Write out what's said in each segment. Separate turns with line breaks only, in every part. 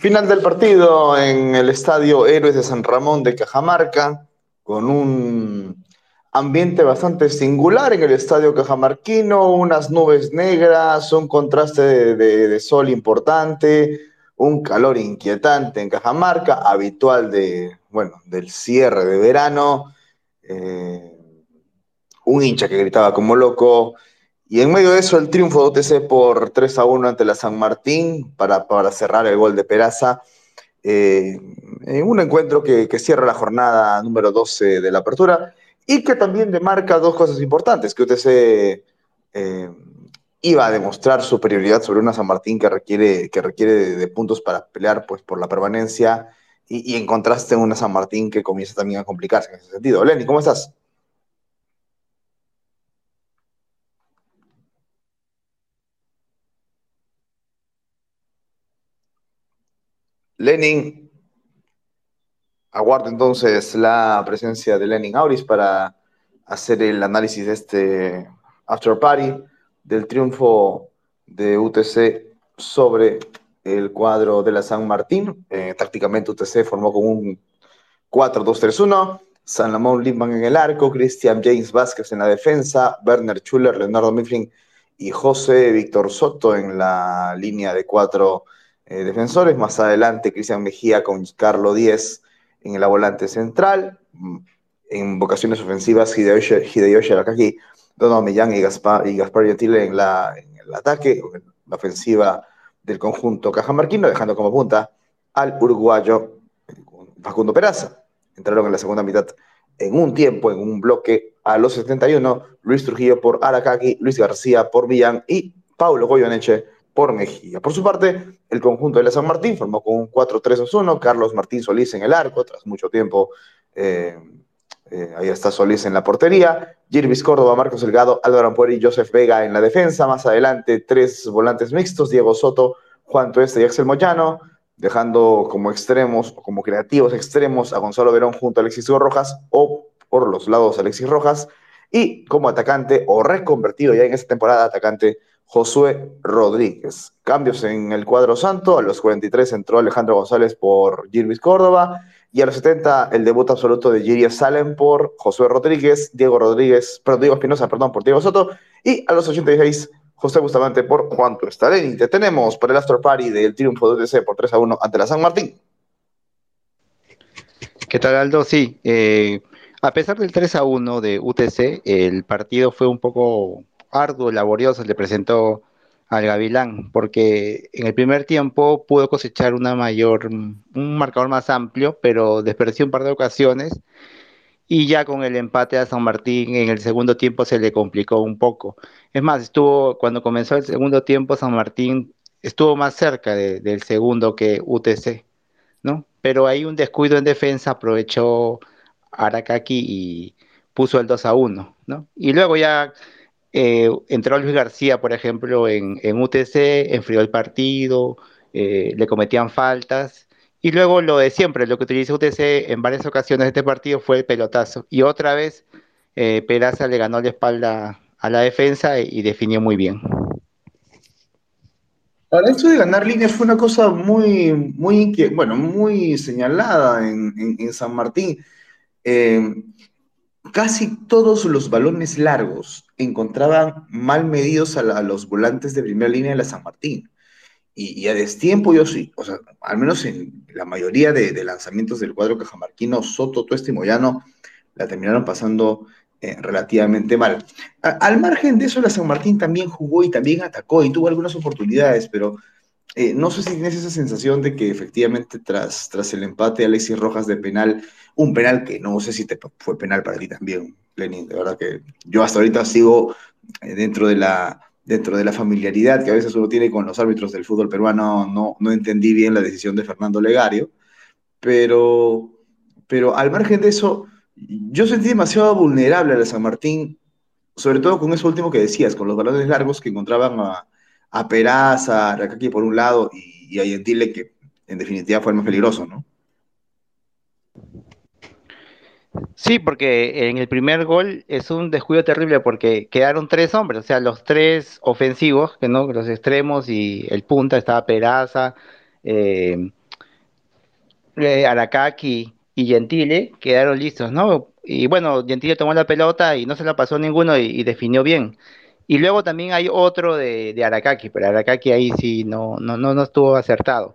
Final del partido en el estadio Héroes de San Ramón de Cajamarca, con un ambiente bastante singular en el estadio cajamarquino, unas nubes negras, un contraste de, sol importante, un calor inquietante en Cajamarca, habitual de, bueno, del cierre de verano, eh, un hincha que gritaba como loco, y en medio de eso, el triunfo de OTC por 3 a 1 ante la San Martín para, cerrar el gol de Peraza. Eh, en un encuentro que, cierra la jornada número 12 de la apertura y que también demarca dos cosas importantes, que UTC eh, iba a demostrar superioridad sobre una San Martín que requiere, que requiere de, puntos para pelear pues, por la permanencia y, y, en contraste una San Martín que comienza también a complicarse en ese sentido. Lenny, ¿cómo estás? Lenin, aguardo entonces la presencia de Lenin Auris para hacer el análisis de este after party del triunfo de UTC sobre el cuadro de la San Martín. Eh, tácticamente UTC formó con un 4-2-3-1. San Lamón Lindman en el arco, Christian James Vázquez en la defensa, Werner Schuller, Leonardo Mifflin y José Víctor Soto en la línea de cuatro eh, defensores. Más adelante, Cristian Mejía con Carlos Díez en la volante central. Mm, en vocaciones ofensivas, Hideyoshi Arakaki, Donald Millán y Gaspar, y Gaspar Gentile en, la, en el ataque, la ofensiva del conjunto cajamarquino, dejando como punta al uruguayo Facundo Peraza. Entraron en la segunda mitad en un tiempo, en un bloque, a los 71, Luis Trujillo por Arakaki, Luis García por Millán y Paulo Goyoneche por Mejía. Por su parte, el conjunto de la San Martín formó con un 4-3-2-1, Carlos Martín Solís en el arco, tras mucho tiempo, eh, eh, ahí está Solís en la portería, Jirvis Córdoba, Marcos Delgado, Álvaro Ampuero y Joseph Vega en la defensa, más adelante tres volantes mixtos, Diego Soto, Juan Tueste y Axel Moyano, dejando como extremos o como creativos extremos a Gonzalo Verón junto a Alexis Rojas o por los lados Alexis Rojas, y como atacante o reconvertido ya en esta temporada atacante Josué Rodríguez. Cambios en el cuadro santo. A los 43 entró Alejandro González por Girvis Córdoba. Y a los 70 el debut absoluto de Giria Salen por Josué Rodríguez, Diego Rodríguez, perdón, Diego Espinosa, perdón, por Diego Soto. Y a los 86 José Bustamante por Juan Tuestarén. Y te tenemos para el Astor Party del triunfo de UTC por 3 a 1 ante la San Martín.
¿Qué tal, Aldo? Sí, eh, a pesar del 3 a 1 de UTC, el partido fue un poco arduo, laborioso le presentó al Gavilán, porque en el primer tiempo pudo cosechar una mayor, un marcador más amplio, pero desperdició un par de ocasiones y ya con el empate a San Martín en el segundo tiempo se le complicó un poco. Es más, estuvo cuando comenzó el segundo tiempo San Martín estuvo más cerca del segundo que UTC, ¿no? Pero hay un descuido en defensa, aprovechó Aracaki y puso el 2 a 1, ¿no? Y luego ya eh, entró Luis García, por ejemplo, en, UTC, enfrió el partido, eh, le cometían faltas. Y luego lo de siempre, lo que utilizó UTC en varias ocasiones de este partido fue el pelotazo. Y otra vez eh, Peraza le ganó la espalda a la defensa y, definió muy bien.
Ahora, esto de ganar líneas fue una cosa muy, muy, bueno, muy señalada en, San Martín. Eh, casi todos los balones largos encontraban mal medidos a, los volantes de primera línea de la San Martín. Y, a destiempo, yo sí, o sea, al menos en la mayoría de, lanzamientos del cuadro cajamarquino, Soto, Tueste y Moyano la terminaron pasando eh, relativamente mal. al margen de eso, la San Martín también jugó y también atacó y tuvo algunas oportunidades, pero eh, no sé si tienes esa sensación de que efectivamente tras, tras el empate Alexis Rojas de penal, un penal que no sé si fue penal para ti también, Lenin, de verdad que yo hasta ahorita sigo eh, dentro de la dentro de la familiaridad que a veces uno tiene con los árbitros del fútbol peruano, no, no entendí bien la decisión de Fernando Legario, pero, pero al margen de eso, yo sentí demasiado vulnerable a la San Martín, sobre todo con eso último que decías, con los balones largos que encontraban a, a Peraza, a Rakaki por un lado y, a Gentile, que en definitiva fue el más peligroso, ¿no?
Sí, porque en el primer gol es un descuido terrible porque quedaron tres hombres, o sea, los tres ofensivos, que no, los extremos y el punta, estaba Peraza, eh, eh, y Gentile quedaron listos, ¿no? Y bueno, Gentile tomó la pelota y no se la pasó ninguno y, y definió bien. Y luego también hay otro de, de Arakaki, pero Arakaki ahí sí no, no, no, no estuvo acertado.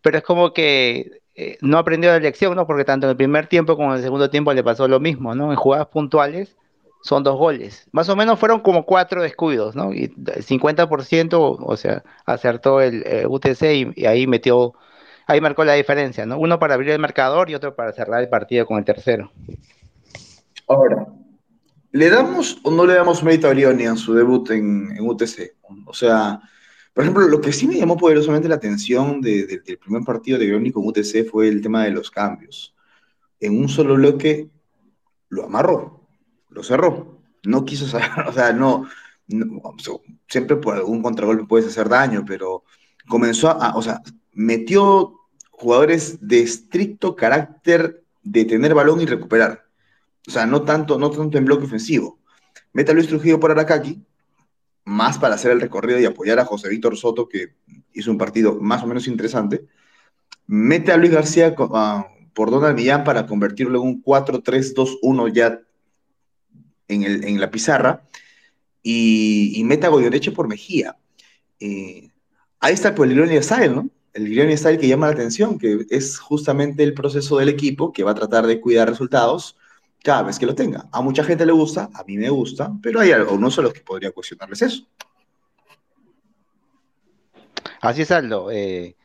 Pero es como que eh, no aprendió la lección, ¿no? Porque tanto en el primer tiempo como en el segundo tiempo le pasó lo mismo, ¿no? En jugadas puntuales son dos goles. Más o menos fueron como cuatro descuidos, ¿no? Y el 50%, o sea, acertó el eh, UTC y, y ahí metió, ahí marcó la diferencia, ¿no? Uno para abrir el marcador y otro para cerrar el partido con el tercero.
Ahora, ¿le damos o no le damos mérito a Brioni en su debut en, en UTC? O sea, por ejemplo, lo que sí me llamó poderosamente la atención de- de- del primer partido de Brioni con UTC fue el tema de los cambios. En un solo bloque lo amarró, lo cerró. No quiso saber, o sea, no, no- siempre por algún contragolpe puedes hacer daño, pero comenzó a, o sea, metió jugadores de estricto carácter de tener balón y recuperar. O sea, no tanto, no tanto en bloque ofensivo. Mete a Luis Trujillo por Aracaki, más para hacer el recorrido y apoyar a José Víctor Soto, que hizo un partido más o menos interesante. Mete a Luis García co- a- por Donald Millán para convertirlo en un 4-3-2-1 ya en, el, en la pizarra. Y, y mete a Goyoneche por Mejía. Eh, ahí está el Irony Style, ¿no? El Irony Style que llama la atención, que es justamente el proceso del equipo que va a tratar de cuidar resultados cada vez que lo tenga. A mucha gente le gusta, a mí me gusta, pero hay algunos a los que podría cuestionarles eso.
Así es, Aldo. eh,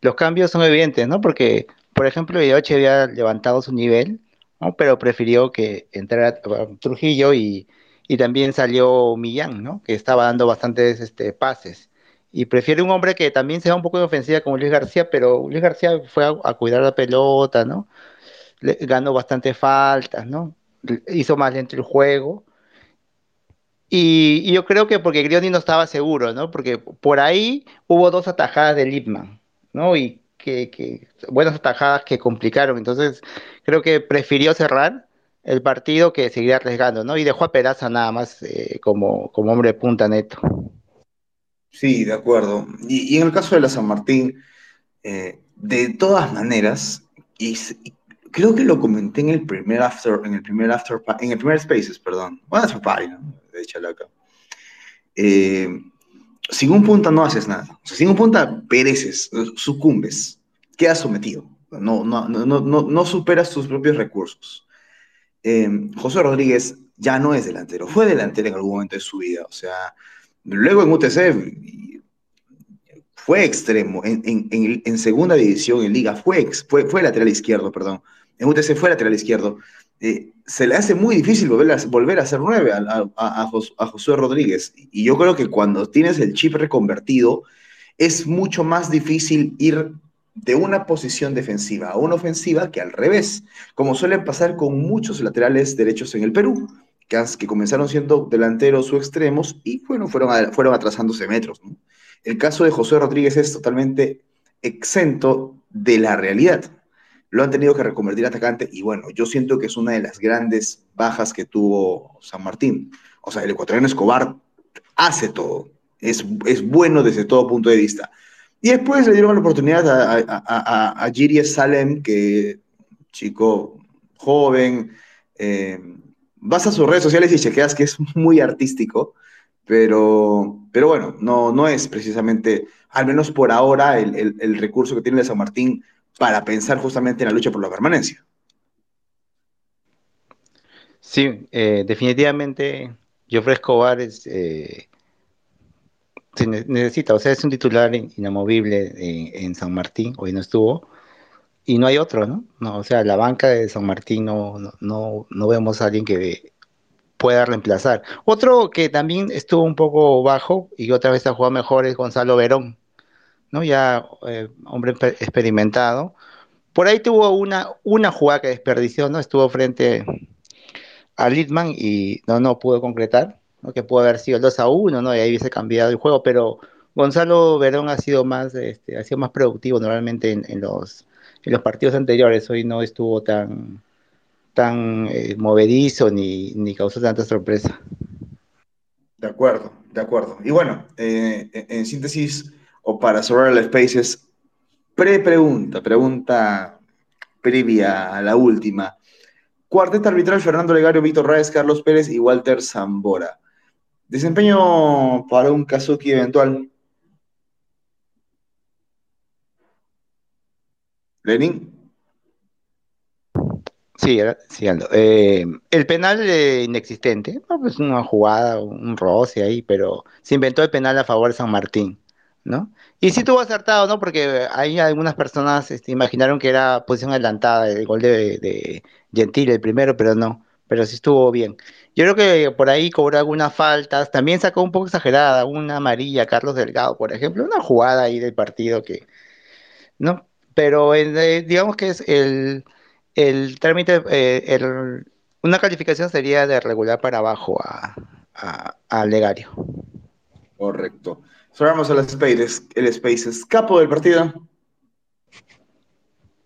los cambios son evidentes, ¿no? Porque, por ejemplo, Yoche había levantado su nivel, ¿no? Pero prefirió que entrara Trujillo y, y también salió Millán, ¿no? Que estaba dando bastantes este, pases. Y prefiere un hombre que también sea un poco de ofensiva como Luis García, pero Luis García fue a, a cuidar la pelota, ¿no? Le- ganó bastantes faltas, ¿no? Hizo más lento el juego. Y, y yo creo que porque Grioni no estaba seguro, ¿no? Porque por ahí hubo dos atajadas de Lippmann, ¿no? Y que, que buenas atajadas que complicaron. Entonces, creo que prefirió cerrar el partido que seguir arriesgando, ¿no? Y dejó a Peraza nada más eh, como, como hombre de punta neto.
Sí, de acuerdo. Y, en el caso de la San Martín, eh, de todas maneras, y, y creo que lo comenté en el primer after, en el primer after, en el primer Spaces, perdón, bueno, after party, ¿no? De Chalaca. Eh, sin un punta no haces nada. O sea, sin un punta pereces, sucumbes, quedas sometido. No, no, no, no, no superas tus propios recursos. Eh, José Rodríguez ya no es delantero, fue delantero en algún momento de su vida. O sea, luego en UTC fue extremo, en, en, en, segunda división, en liga, fue, fue, fue lateral izquierdo, perdón. En UTC fue lateral izquierdo. Eh, se le hace muy difícil volver a, volver a ser nueve a, a, Rodríguez. Y yo creo que cuando tienes el chip reconvertido, es mucho más difícil ir de una posición defensiva a una ofensiva que al revés, como suelen pasar con muchos laterales derechos en el Perú, que, comenzaron siendo delanteros o extremos y bueno, fueron, fueron atrasándose metros. El caso de José Rodríguez es totalmente exento de la realidad. Lo han tenido que reconvertir atacante y bueno, yo siento que es una de las grandes bajas que tuvo San Martín. O sea, el ecuatoriano Escobar hace todo, es, es bueno desde todo punto de vista. Y después le dieron la oportunidad a, a, a, a Giri Salem, que chico joven, eh, vas a sus redes sociales y chequeas que es muy artístico, pero, pero bueno, no, no es precisamente, al menos por ahora, el, el, el recurso que tiene de San Martín para pensar justamente en la lucha por la permanencia.
Sí, eh, definitivamente Jofre Escobar es, eh, necesita, o sea, es un titular inamovible en, en, San Martín, hoy no estuvo, y no hay otro, ¿no? no o sea, la banca de San Martín no, no, no, no vemos a alguien que pueda reemplazar. Otro que también estuvo un poco bajo y otra vez ha jugado mejor es Gonzalo Verón, Ya eh, hombre experimentado. Por ahí tuvo una, una jugada que desperdició, ¿no? Estuvo frente a Lidman y no, no pudo concretar, ¿no? que pudo haber sido el 2 a 1, ¿no? Y ahí hubiese cambiado el juego, pero Gonzalo Verón ha sido más, este, ha sido más productivo normalmente en, en, los, en los partidos anteriores, hoy no estuvo tan, tan eh, movedizo ni, ni causó tanta sorpresa.
De acuerdo, de acuerdo. Y bueno, eh, en, síntesis, o para el Spaces, pre-pregunta, pregunta previa a la última. Cuarteta arbitral, Fernando Legario, Víctor Raez, Carlos Pérez y Walter Zambora. Desempeño para un Kazuki eventual. Lenin.
Sí, sí eh, el penal eh, inexistente, no, pues una jugada, un roce ahí, pero se inventó el penal a favor de San Martín, ¿no? Y sí tuvo acertado, ¿no? Porque hay algunas personas este, imaginaron que era posición adelantada el gol de, de Gentile, el primero, pero no, pero sí estuvo bien. Yo creo que por ahí cobró algunas faltas, también sacó un poco exagerada, una amarilla, Carlos Delgado, por ejemplo, una jugada ahí del partido que, ¿no? Pero eh, digamos que es el el trámite, eh, una calificación sería de regular para abajo a, Legario.
Correcto. Cerramos el Space, el Spaces. Capo del partido.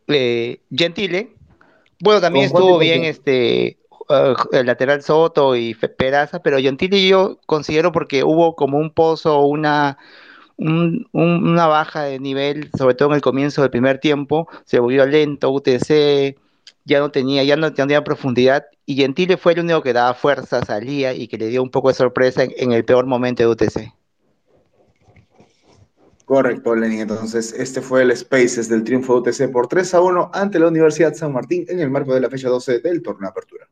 Eh, Gentile. Bueno, también estuvo bien este uh, el lateral Soto y Peraza, pero Gentile yo considero porque hubo como un pozo, una, una baja de nivel, sobre todo en el comienzo del primer tiempo, se volvió lento, UTC, ya no tenía, ya no tenía profundidad y Gentile fue el único que daba fuerza, salía y que le dio un poco de sorpresa en, el peor momento de UTC.
Correcto, Lenin. Entonces, este fue el Spaces del triunfo de UTC por 3 a 1 ante la Universidad San Martín en el marco de la fecha 12 del torneo de apertura.